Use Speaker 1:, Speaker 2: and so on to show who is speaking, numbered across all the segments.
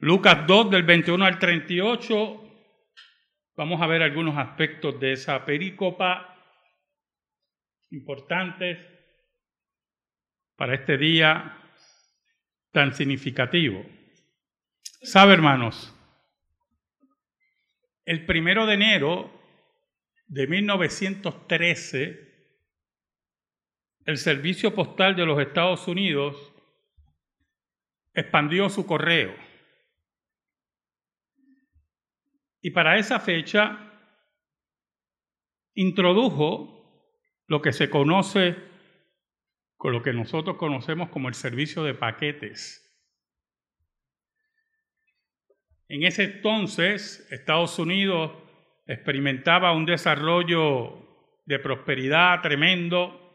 Speaker 1: Lucas 2 del 21 al 38, vamos a ver algunos aspectos de esa perícopa importantes para este día tan significativo. ¿Sabe, hermanos? El primero de enero de 1913, el Servicio Postal de los Estados Unidos expandió su correo. Y para esa fecha introdujo lo que se conoce con lo que nosotros conocemos como el servicio de paquetes. En ese entonces, Estados Unidos experimentaba un desarrollo de prosperidad tremendo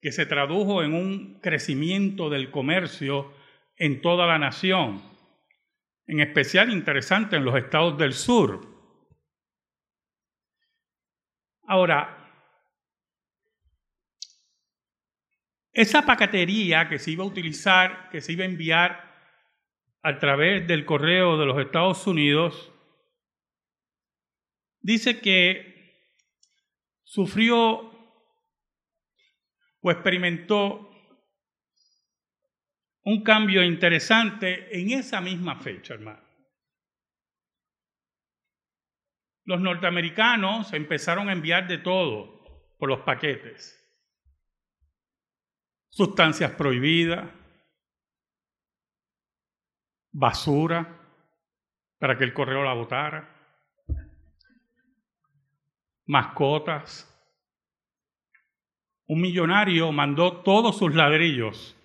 Speaker 1: que se tradujo en un crecimiento del comercio en toda la nación, en especial interesante en los estados del sur. Ahora, esa paquetería que se iba a utilizar, que se iba a enviar a través del correo de los Estados Unidos, dice que sufrió o experimentó un cambio interesante en esa misma fecha, hermano. Los norteamericanos empezaron a enviar de todo por los paquetes. Sustancias prohibidas, basura para que el correo la botara, mascotas. Un millonario mandó todos sus ladrillos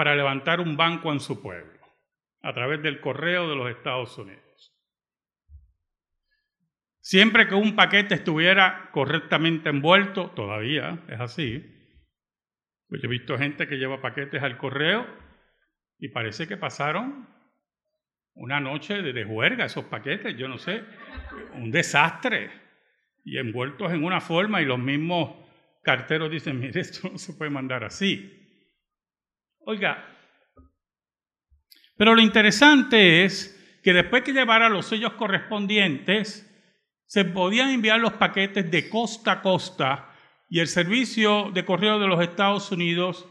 Speaker 1: para levantar un banco en su pueblo a través del correo de los Estados Unidos. Siempre que un paquete estuviera correctamente envuelto, todavía es así, pues yo he visto gente que lleva paquetes al correo y parece que pasaron una noche de, juerga esos paquetes, yo no sé, un desastre, y envueltos en una forma y los mismos carteros dicen, mire, esto no se puede mandar así. Oiga, pero lo interesante es que después que llevara los sellos correspondientes, se podían enviar los paquetes de costa a costa y el servicio de correo de los Estados Unidos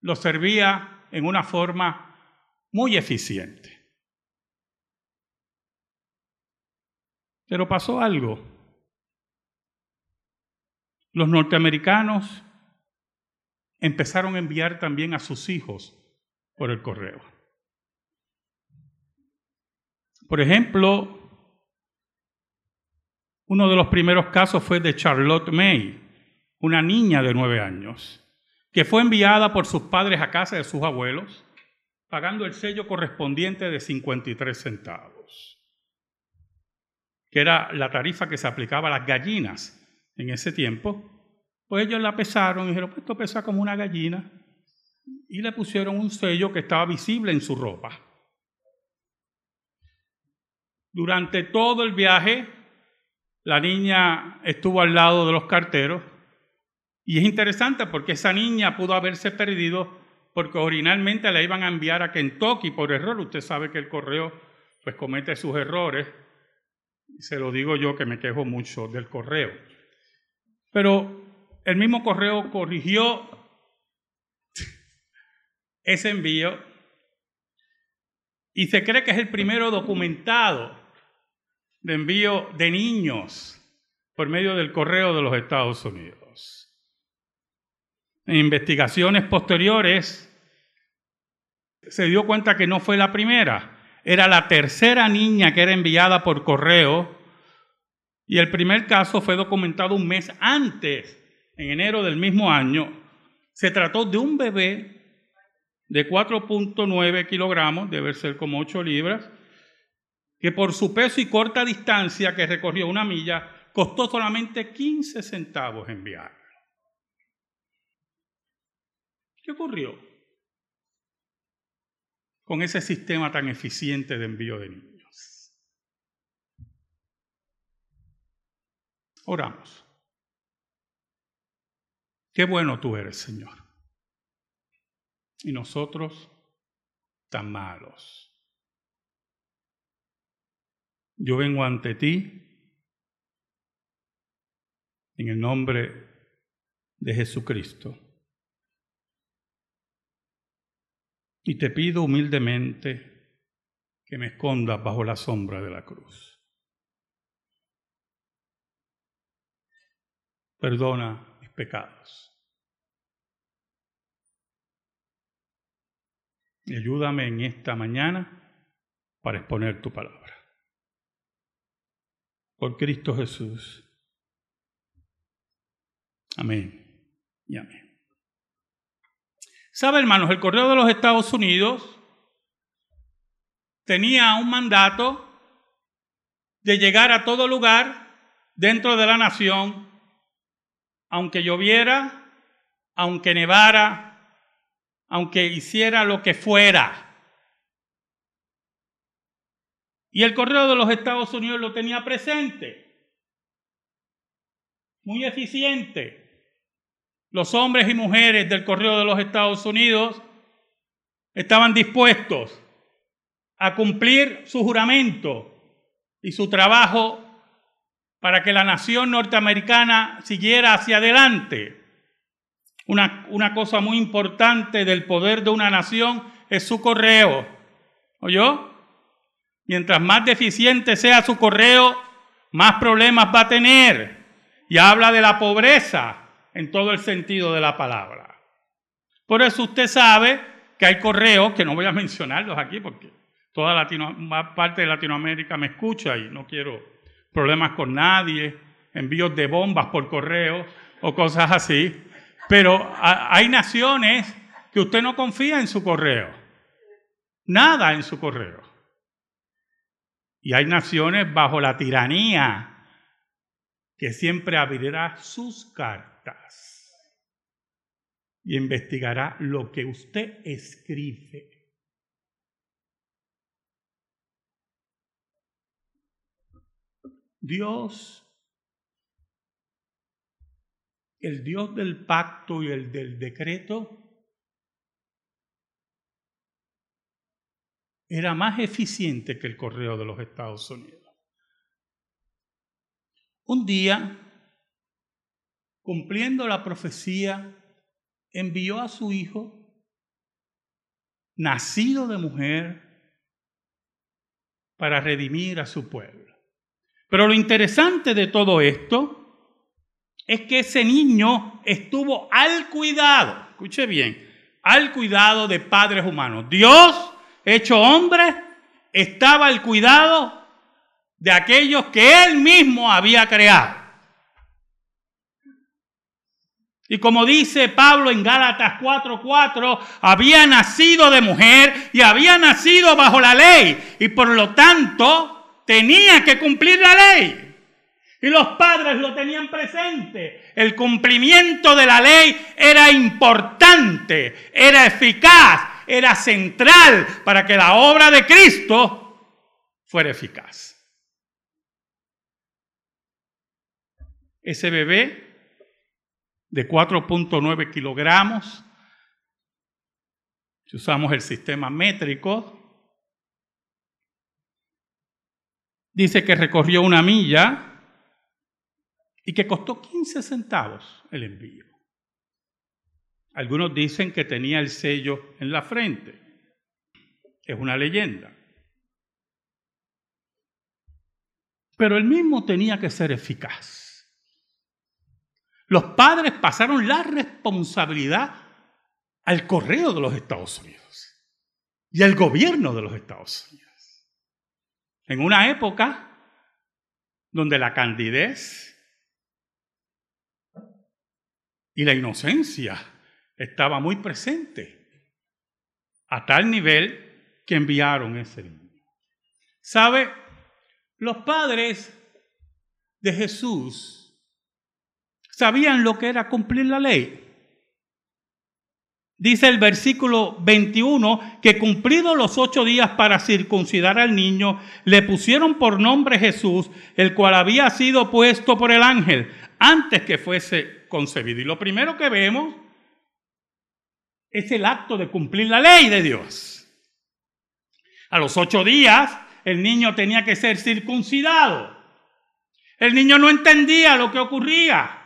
Speaker 1: los servía en una forma muy eficiente. Pero pasó algo. Los norteamericanos empezaron a enviar también a sus hijos por el correo. Por ejemplo, uno de los primeros casos fue de Charlotte May, una niña de nueve años, que fue enviada por sus padres a casa de sus abuelos, pagando el sello correspondiente de 53 centavos, que era la tarifa que se aplicaba a las gallinas en ese tiempo, pues ellos la pesaron y dijeron, pues esto pesa como una gallina. Y le pusieron un sello que estaba visible en su ropa. Durante todo el viaje, la niña estuvo al lado de los carteros. Y es interesante porque esa niña pudo haberse perdido porque originalmente la iban a enviar a Kentucky por error. Usted sabe que el correo pues comete sus errores. Se lo digo yo que me quejo mucho del correo. Pero el mismo correo corrigió ese envío y se cree que es el primero documentado de envío de niños por medio del correo de los Estados Unidos. En investigaciones posteriores se dio cuenta que no fue la primera, era la tercera niña que era enviada por correo y el primer caso fue documentado un mes antes en enero del mismo año, se trató de un bebé de 4.9 kilogramos, debe ser como 8 libras, que por su peso y corta distancia que recorrió una milla, costó solamente 15 centavos enviarlo. ¿Qué ocurrió con ese sistema tan eficiente de envío de niños? Oramos. Qué bueno tú eres, Señor. Y nosotros tan malos. yo vengo ante ti en el nombre de Jesucristo. Y te pido humildemente que me escondas bajo la sombra de la cruz. Perdona mis pecados. Ayúdame en esta mañana para exponer tu palabra. Por Cristo Jesús. Amén y amén. ¿Sabe, hermanos? El correo de los Estados Unidos tenía un mandato de llegar a todo lugar dentro de la nación, aunque lloviera, aunque nevara, aunque hiciera lo que fuera. Y el correo de los Estados Unidos lo tenía presente, muy eficiente los hombres y mujeres del correo de los Estados Unidos estaban dispuestos a cumplir su juramento y su trabajo para que la nación norteamericana siguiera hacia adelante. Una, una cosa muy importante del poder de una nación es su correo. ¿Oyó? Mientras más deficiente sea su correo, más problemas va a tener. Y habla de la pobreza, en todo el sentido de la palabra. Por eso usted sabe que hay correos, que no voy a mencionarlos aquí porque toda Latino, parte de Latinoamérica me escucha y no quiero problemas con nadie, envíos de bombas por correo o cosas así. Pero hay naciones que usted no confía en su correo. Nada en su correo. Y hay naciones bajo la tiranía que siempre abrirá sus cartas y investigará lo que usted escribe. Dios, el Dios del pacto y el del decreto, era más eficiente que el correo de los Estados Unidos. Un día cumpliendo la profecía, envió a su hijo, nacido de mujer, para redimir a su pueblo. Pero lo interesante de todo esto es que ese niño estuvo al cuidado, escuche bien, al cuidado de padres humanos. Dios, hecho hombre, estaba al cuidado de aquellos que él mismo había creado. Y como dice Pablo en Gálatas 4:4, había nacido de mujer y había nacido bajo la ley y por lo tanto tenía que cumplir la ley. Y los padres lo tenían presente. El cumplimiento de la ley era importante, era eficaz, era central para que la obra de Cristo fuera eficaz. Ese bebé de 4.9 kilogramos, si usamos el sistema métrico, dice que recorrió una milla y que costó 15 centavos el envío. Algunos dicen que tenía el sello en la frente. Es una leyenda. Pero el mismo tenía que ser eficaz. Los padres pasaron la responsabilidad al correo de los Estados Unidos y al gobierno de los Estados Unidos. En una época donde la candidez y la inocencia estaba muy presente, a tal nivel que enviaron ese niño. ¿Sabe? Los padres de Jesús sabían lo que era cumplir la ley. Dice el versículo 21 que cumplidos los ocho días para circuncidar al niño, le pusieron por nombre Jesús, el cual había sido puesto por el ángel antes que fuese concebido. Y lo primero que vemos es el acto de cumplir la ley de Dios. A los ocho días el niño tenía que ser circuncidado. El niño no entendía lo que ocurría.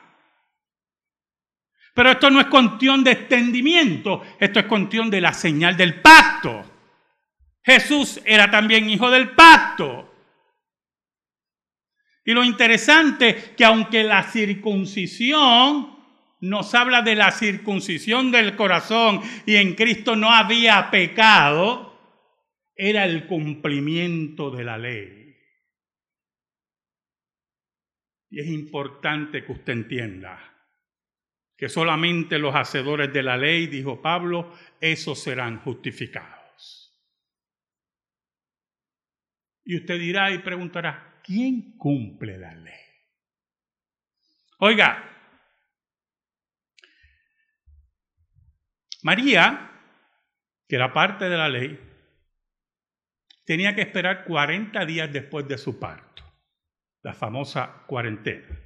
Speaker 1: Pero esto no es cuestión de extendimiento, esto es cuestión de la señal del pacto. Jesús era también hijo del pacto. Y lo interesante que aunque la circuncisión nos habla de la circuncisión del corazón y en Cristo no había pecado, era el cumplimiento de la ley. Y es importante que usted entienda que solamente los hacedores de la ley, dijo Pablo, esos serán justificados. Y usted dirá y preguntará, ¿quién cumple la ley? Oiga, María, que era parte de la ley, tenía que esperar 40 días después de su parto, la famosa cuarentena,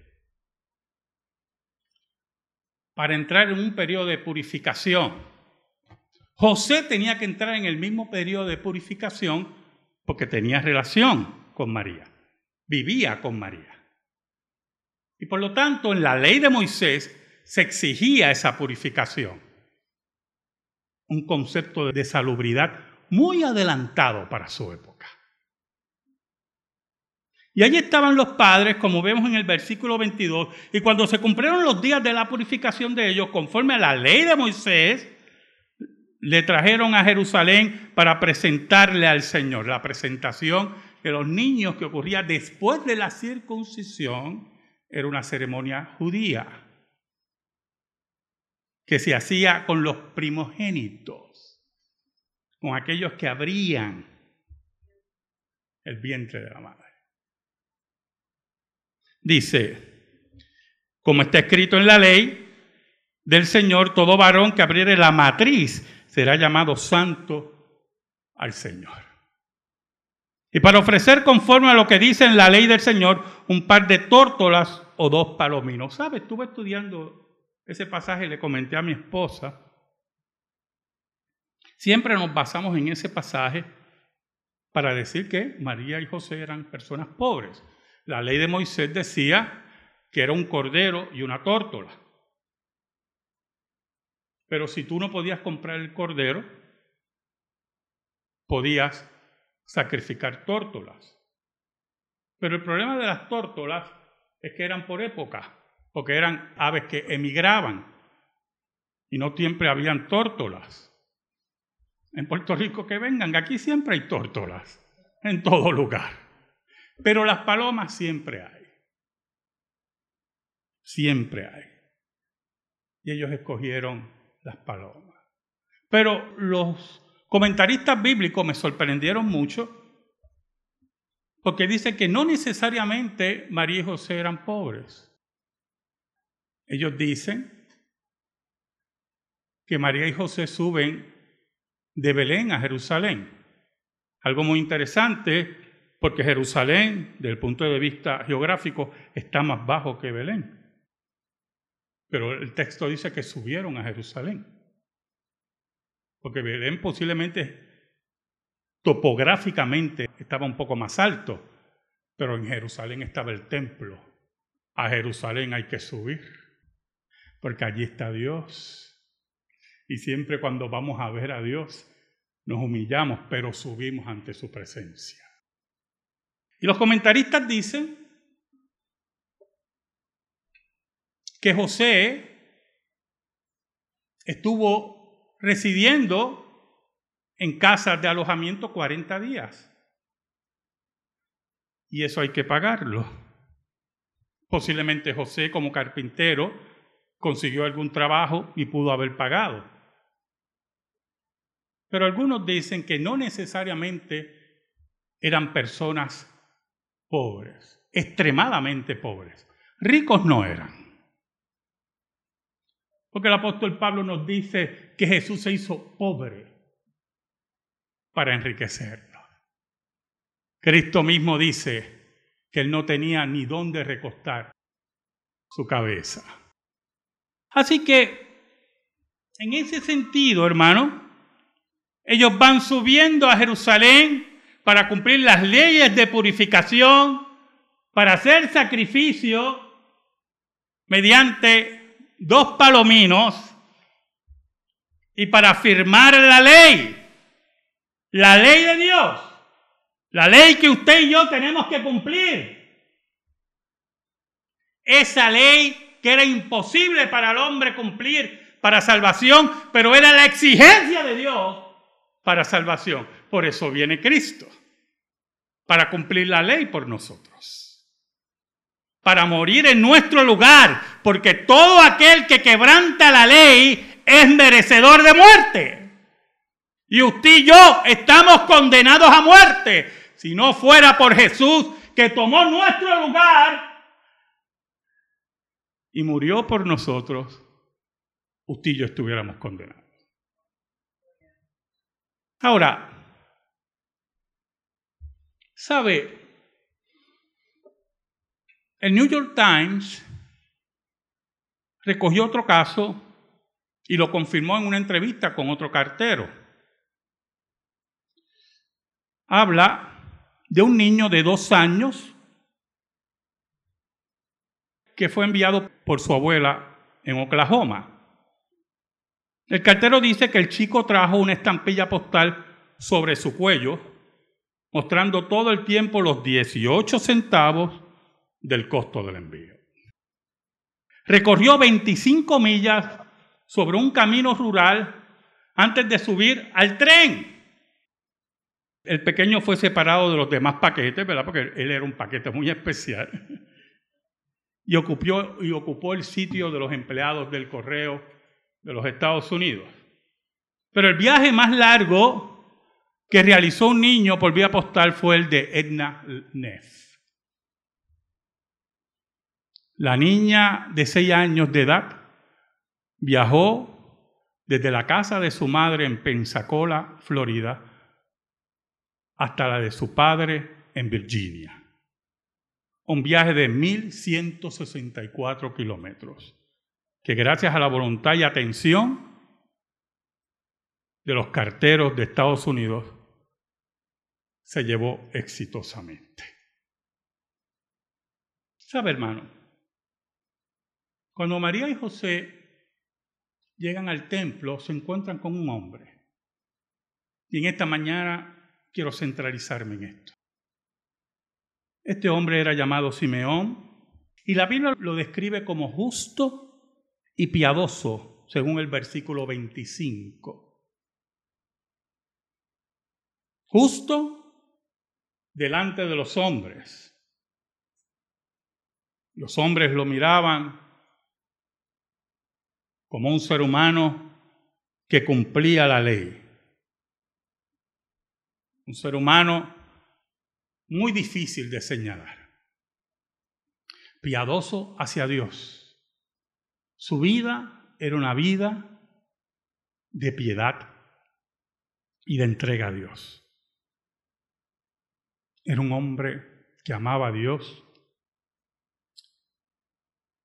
Speaker 1: para entrar en un periodo de purificación. José tenía que entrar en el mismo periodo de purificación porque tenía relación con María, vivía con María. Y por lo tanto, en la ley de Moisés se exigía esa purificación. Un concepto de salubridad muy adelantado para su época. Y allí estaban los padres, como vemos en el versículo 22, y cuando se cumplieron los días de la purificación de ellos, conforme a la ley de Moisés, le trajeron a Jerusalén para presentarle al Señor. La presentación de los niños que ocurría después de la circuncisión era una ceremonia judía que se hacía con los primogénitos con aquellos que abrían el vientre de la madre. Dice, como está escrito en la ley del Señor, todo varón que abriere la matriz será llamado santo al Señor. Y para ofrecer conforme a lo que dice en la ley del Señor, un par de tórtolas o dos palominos. ¿Sabes? Estuve estudiando ese pasaje y le comenté a mi esposa Siempre nos basamos en ese pasaje para decir que María y José eran personas pobres. La ley de Moisés decía que era un cordero y una tórtola. Pero si tú no podías comprar el cordero, podías sacrificar tórtolas. Pero el problema de las tórtolas es que eran por época, porque eran aves que emigraban y no siempre habían tórtolas en Puerto Rico que vengan, aquí siempre hay tórtolas, en todo lugar. Pero las palomas siempre hay. Siempre hay. Y ellos escogieron las palomas. Pero los comentaristas bíblicos me sorprendieron mucho porque dicen que no necesariamente María y José eran pobres. Ellos dicen que María y José suben de Belén a Jerusalén. Algo muy interesante porque Jerusalén, desde el punto de vista geográfico, está más bajo que Belén. Pero el texto dice que subieron a Jerusalén. Porque Belén posiblemente topográficamente estaba un poco más alto, pero en Jerusalén estaba el templo. A Jerusalén hay que subir, porque allí está Dios. Y siempre cuando vamos a ver a Dios, nos humillamos, pero subimos ante su presencia. Y los comentaristas dicen que José estuvo residiendo en casas de alojamiento 40 días. Y eso hay que pagarlo. Posiblemente José como carpintero consiguió algún trabajo y pudo haber pagado. Pero algunos dicen que no necesariamente eran personas pobres, extremadamente pobres. Ricos no eran. Porque el apóstol Pablo nos dice que Jesús se hizo pobre para enriquecernos. Cristo mismo dice que él no tenía ni dónde recostar su cabeza. Así que, en ese sentido, hermano, ellos van subiendo a Jerusalén para cumplir las leyes de purificación, para hacer sacrificio mediante dos palominos y para firmar la ley, la ley de Dios, la ley que usted y yo tenemos que cumplir. Esa ley que era imposible para el hombre cumplir para salvación, pero era la exigencia de Dios para salvación. Por eso viene Cristo, para cumplir la ley por nosotros para morir en nuestro lugar, porque todo aquel que quebranta la ley es merecedor de muerte. Y usted y yo estamos condenados a muerte. Si no fuera por Jesús que tomó nuestro lugar y murió por nosotros, usted y yo estuviéramos condenados. Ahora, ¿sabe? El New York Times recogió otro caso y lo confirmó en una entrevista con otro cartero. Habla de un niño de dos años que fue enviado por su abuela en Oklahoma. El cartero dice que el chico trajo una estampilla postal sobre su cuello, mostrando todo el tiempo los 18 centavos del costo del envío. Recorrió 25 millas sobre un camino rural antes de subir al tren. El pequeño fue separado de los demás paquetes, ¿verdad? Porque él era un paquete muy especial. Y ocupó, y ocupó el sitio de los empleados del correo de los Estados Unidos. Pero el viaje más largo que realizó un niño por vía postal fue el de Edna Neff. La niña de seis años de edad viajó desde la casa de su madre en Pensacola, Florida, hasta la de su padre en Virginia. Un viaje de 1.164 kilómetros, que gracias a la voluntad y atención de los carteros de Estados Unidos se llevó exitosamente. ¿Sabe, hermano? Cuando María y José llegan al templo, se encuentran con un hombre. Y en esta mañana quiero centralizarme en esto. Este hombre era llamado Simeón y la Biblia lo describe como justo y piadoso, según el versículo 25. Justo delante de los hombres. Los hombres lo miraban como un ser humano que cumplía la ley. Un ser humano muy difícil de señalar. Piadoso hacia Dios. Su vida era una vida de piedad y de entrega a Dios. Era un hombre que amaba a Dios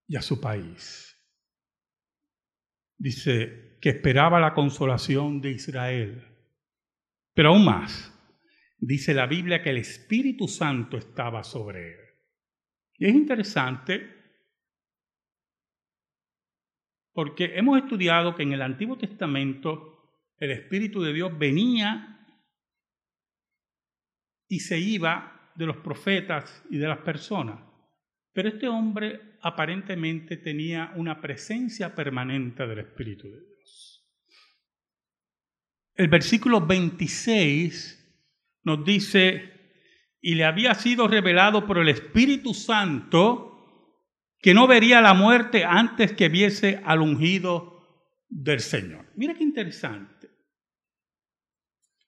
Speaker 1: y a su país dice que esperaba la consolación de Israel. Pero aún más, dice la Biblia que el Espíritu Santo estaba sobre él. Y es interesante porque hemos estudiado que en el Antiguo Testamento el Espíritu de Dios venía y se iba de los profetas y de las personas. Pero este hombre aparentemente tenía una presencia permanente del Espíritu de Dios. El versículo 26 nos dice, y le había sido revelado por el Espíritu Santo que no vería la muerte antes que viese al ungido del Señor. Mira qué interesante.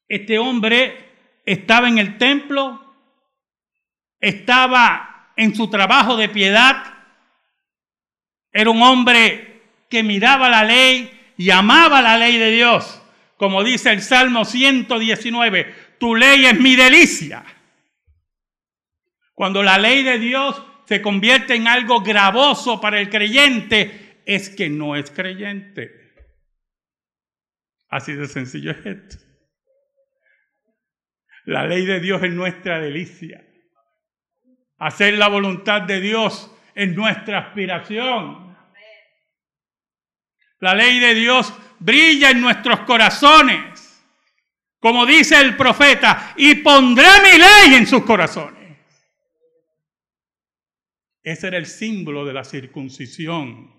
Speaker 1: Este hombre estaba en el templo, estaba en su trabajo de piedad. Era un hombre que miraba la ley y amaba la ley de Dios. Como dice el Salmo 119, tu ley es mi delicia. Cuando la ley de Dios se convierte en algo gravoso para el creyente, es que no es creyente. Así de sencillo es esto. La ley de Dios es nuestra delicia. Hacer la voluntad de Dios es nuestra aspiración. La ley de Dios brilla en nuestros corazones. Como dice el profeta, y pondré mi ley en sus corazones. Ese era el símbolo de la circuncisión.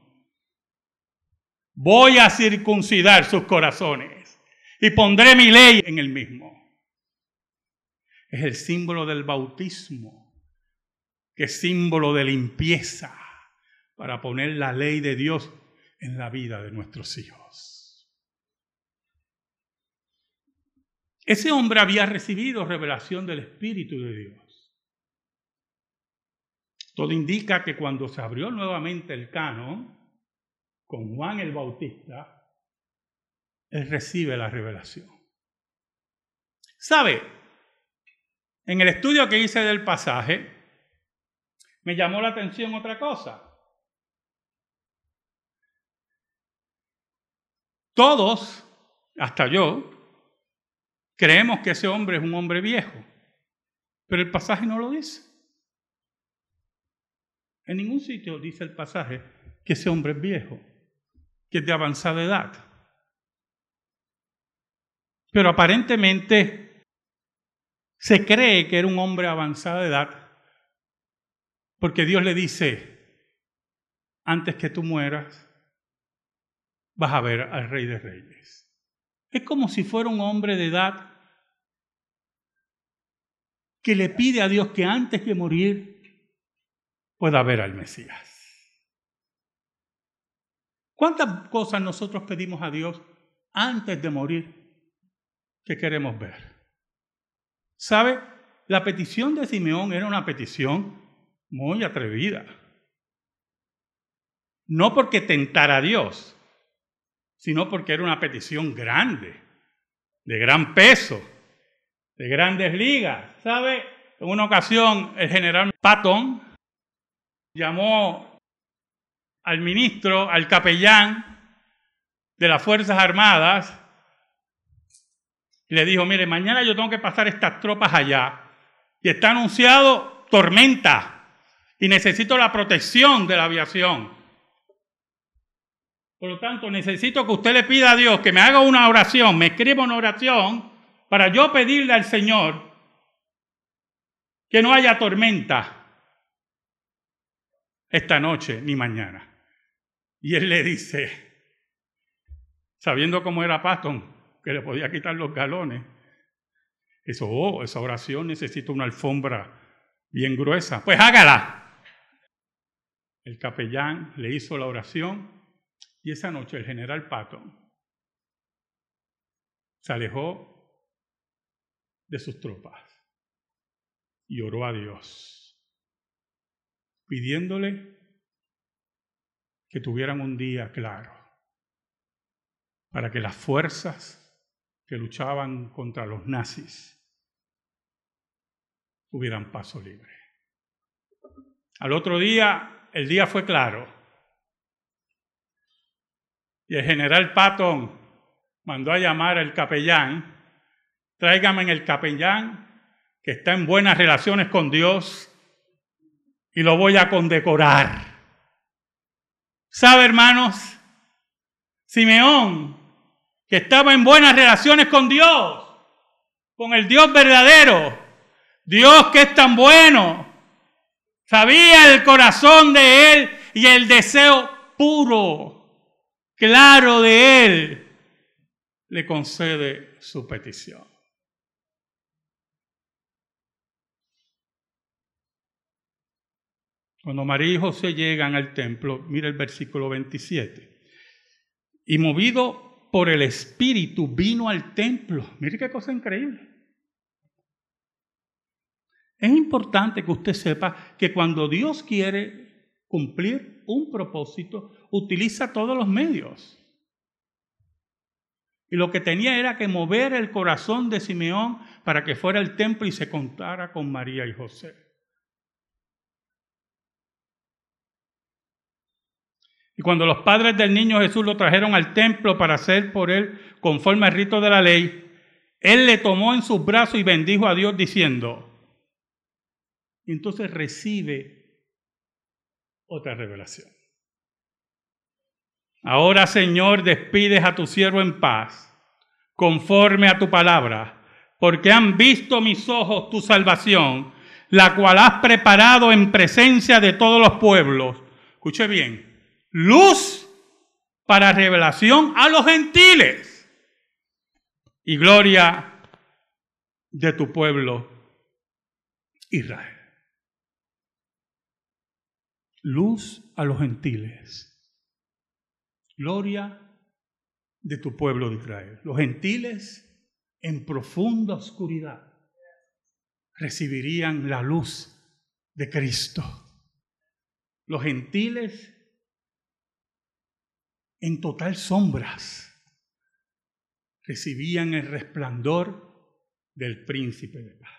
Speaker 1: Voy a circuncidar sus corazones y pondré mi ley en el mismo. Es el símbolo del bautismo, que es símbolo de limpieza para poner la ley de Dios en la vida de nuestros hijos. Ese hombre había recibido revelación del Espíritu de Dios. Todo indica que cuando se abrió nuevamente el canon con Juan el Bautista, él recibe la revelación. ¿Sabe? En el estudio que hice del pasaje, me llamó la atención otra cosa. Todos, hasta yo, creemos que ese hombre es un hombre viejo, pero el pasaje no lo dice. En ningún sitio dice el pasaje que ese hombre es viejo, que es de avanzada edad. Pero aparentemente se cree que era un hombre de avanzada edad porque Dios le dice, antes que tú mueras, vas a ver al rey de reyes. Es como si fuera un hombre de edad que le pide a Dios que antes de morir pueda ver al Mesías. ¿Cuántas cosas nosotros pedimos a Dios antes de morir que queremos ver? ¿Sabe? La petición de Simeón era una petición muy atrevida. No porque tentara a Dios, sino porque era una petición grande, de gran peso, de grandes ligas. ¿Sabe? En una ocasión el general Patton llamó al ministro, al capellán de las Fuerzas Armadas, y le dijo, mire, mañana yo tengo que pasar estas tropas allá, y está anunciado tormenta, y necesito la protección de la aviación. Por lo tanto, necesito que usted le pida a Dios que me haga una oración, me escriba una oración, para yo pedirle al Señor que no haya tormenta esta noche ni mañana. Y él le dice, sabiendo cómo era Patton, que le podía quitar los galones, eso, oh, esa oración necesita una alfombra bien gruesa. Pues hágala. El capellán le hizo la oración y esa noche el general Patton se alejó de sus tropas y oró a Dios pidiéndole que tuvieran un día claro, para que las fuerzas que luchaban contra los nazis tuvieran paso libre. Al otro día, el día fue claro. Y el general Patton mandó a llamar al capellán, tráigame en el capellán que está en buenas relaciones con Dios y lo voy a condecorar. ¿Sabe, hermanos? Simeón, que estaba en buenas relaciones con Dios, con el Dios verdadero, Dios que es tan bueno, sabía el corazón de él y el deseo puro, claro de él, le concede su petición. Cuando María y José llegan al templo, mira el versículo 27. Y movido por el Espíritu vino al templo. Mire qué cosa increíble. Es importante que usted sepa que cuando Dios quiere cumplir un propósito, utiliza todos los medios. Y lo que tenía era que mover el corazón de Simeón para que fuera al templo y se contara con María y José. Y cuando los padres del niño Jesús lo trajeron al templo para hacer por él conforme al rito de la ley, Él le tomó en sus brazos y bendijo a Dios diciendo, y entonces recibe otra revelación. Ahora, Señor, despides a tu siervo en paz, conforme a tu palabra, porque han visto mis ojos tu salvación, la cual has preparado en presencia de todos los pueblos. Escuche bien, luz para revelación a los gentiles y gloria de tu pueblo Israel. Luz a los gentiles Gloria de tu pueblo de Israel. Los gentiles en profunda oscuridad recibirían la luz de Cristo. Los gentiles en total sombras recibían el resplandor del príncipe de paz.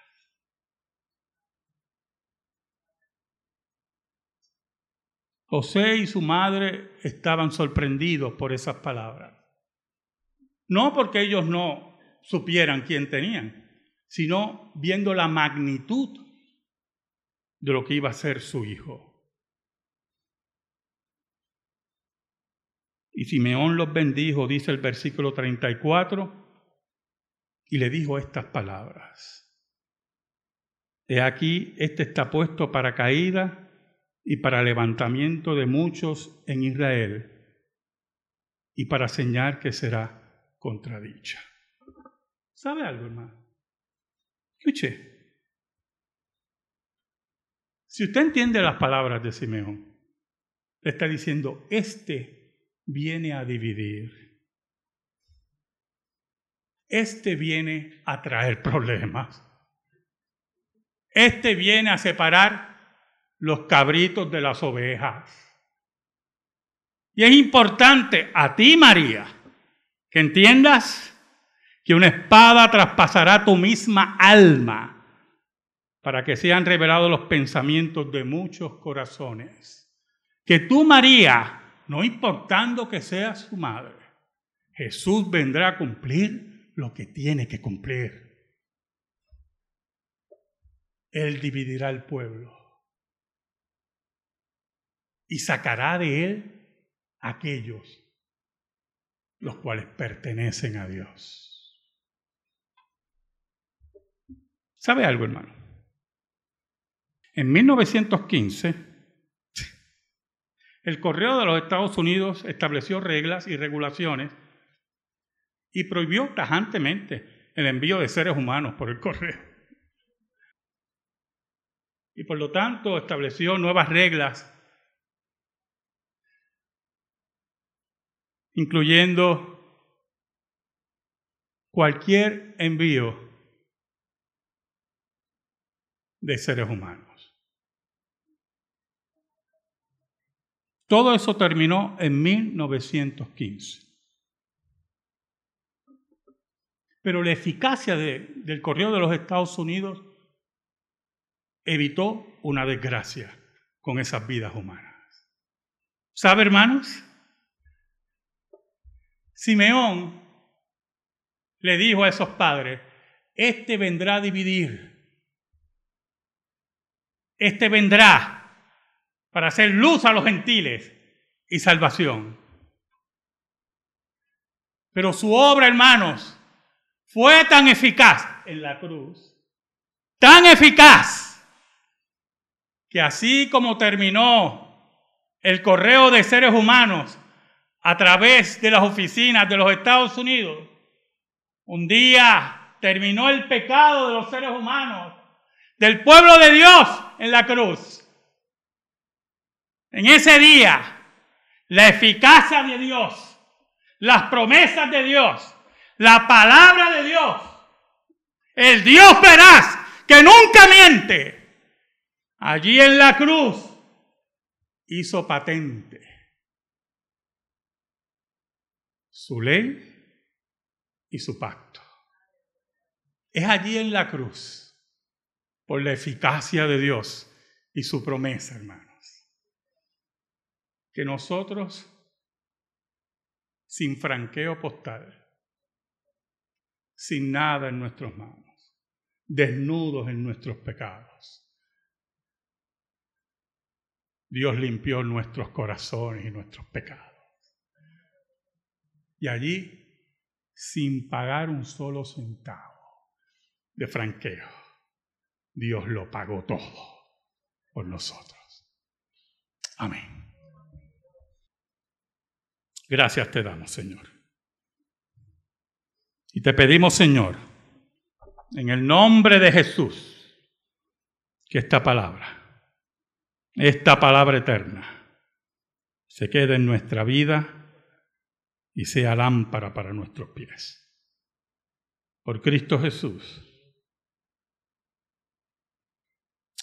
Speaker 1: José y su madre estaban sorprendidos por esas palabras. No porque ellos no supieran quién tenían, sino viendo la magnitud de lo que iba a ser su hijo. Y Simeón los bendijo, dice el versículo 34, y le dijo estas palabras. He aquí, este está puesto para caída y para levantamiento de muchos en Israel y para señal que será contradicha. ¿Sabe algo, hermano? Escuche. Si usted entiende las palabras de Simeón, le está diciendo, este viene a dividir. Este viene a traer problemas. Este viene a separar los cabritos de las ovejas. Y es importante a ti, María, que entiendas que una espada traspasará tu misma alma para que sean revelados los pensamientos de muchos corazones. Que tú, María, no importando que seas su madre, Jesús vendrá a cumplir lo que tiene que cumplir. Él dividirá el pueblo y sacará de él aquellos los cuales pertenecen a Dios. ¿Sabe algo, hermano? En 1915, el Correo de los Estados Unidos estableció reglas y regulaciones y prohibió tajantemente el envío de seres humanos por el correo. Y por lo tanto estableció nuevas reglas incluyendo cualquier envío de seres humanos. Todo eso terminó en 1915. Pero la eficacia del correo de los Estados Unidos evitó una desgracia con esas vidas humanas. ¿Sabe, hermanos? Simeón le dijo a esos padres, este vendrá a dividir, este vendrá para hacer luz a los gentiles y salvación. Pero su obra, hermanos, fue tan eficaz en la cruz, tan eficaz, que así como terminó el correo de seres humanos a través de las oficinas de los Estados Unidos. Un día terminó el pecado de los seres humanos, del pueblo de Dios en la cruz. En ese día, la eficacia de Dios, las promesas de Dios, la palabra de Dios, el Dios veraz que nunca miente, allí en la cruz hizo patente su ley y su pacto. Es allí en la cruz, por la eficacia de Dios y su promesa, hermanos, que nosotros, sin franqueo postal, sin nada en nuestras manos, desnudos en nuestros pecados. Dios limpió nuestros corazones y nuestros pecados. Y allí, sin pagar un solo centavo de franqueo, Dios lo pagó todo por nosotros. Amén. Gracias te damos, Señor. Y te pedimos, Señor, en el nombre de Jesús, que esta palabra esta palabra eterna se quede en nuestra vida y sea lámpara para nuestros pies. Por Cristo Jesús.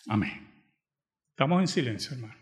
Speaker 1: Amén. Estamos en silencio, hermano.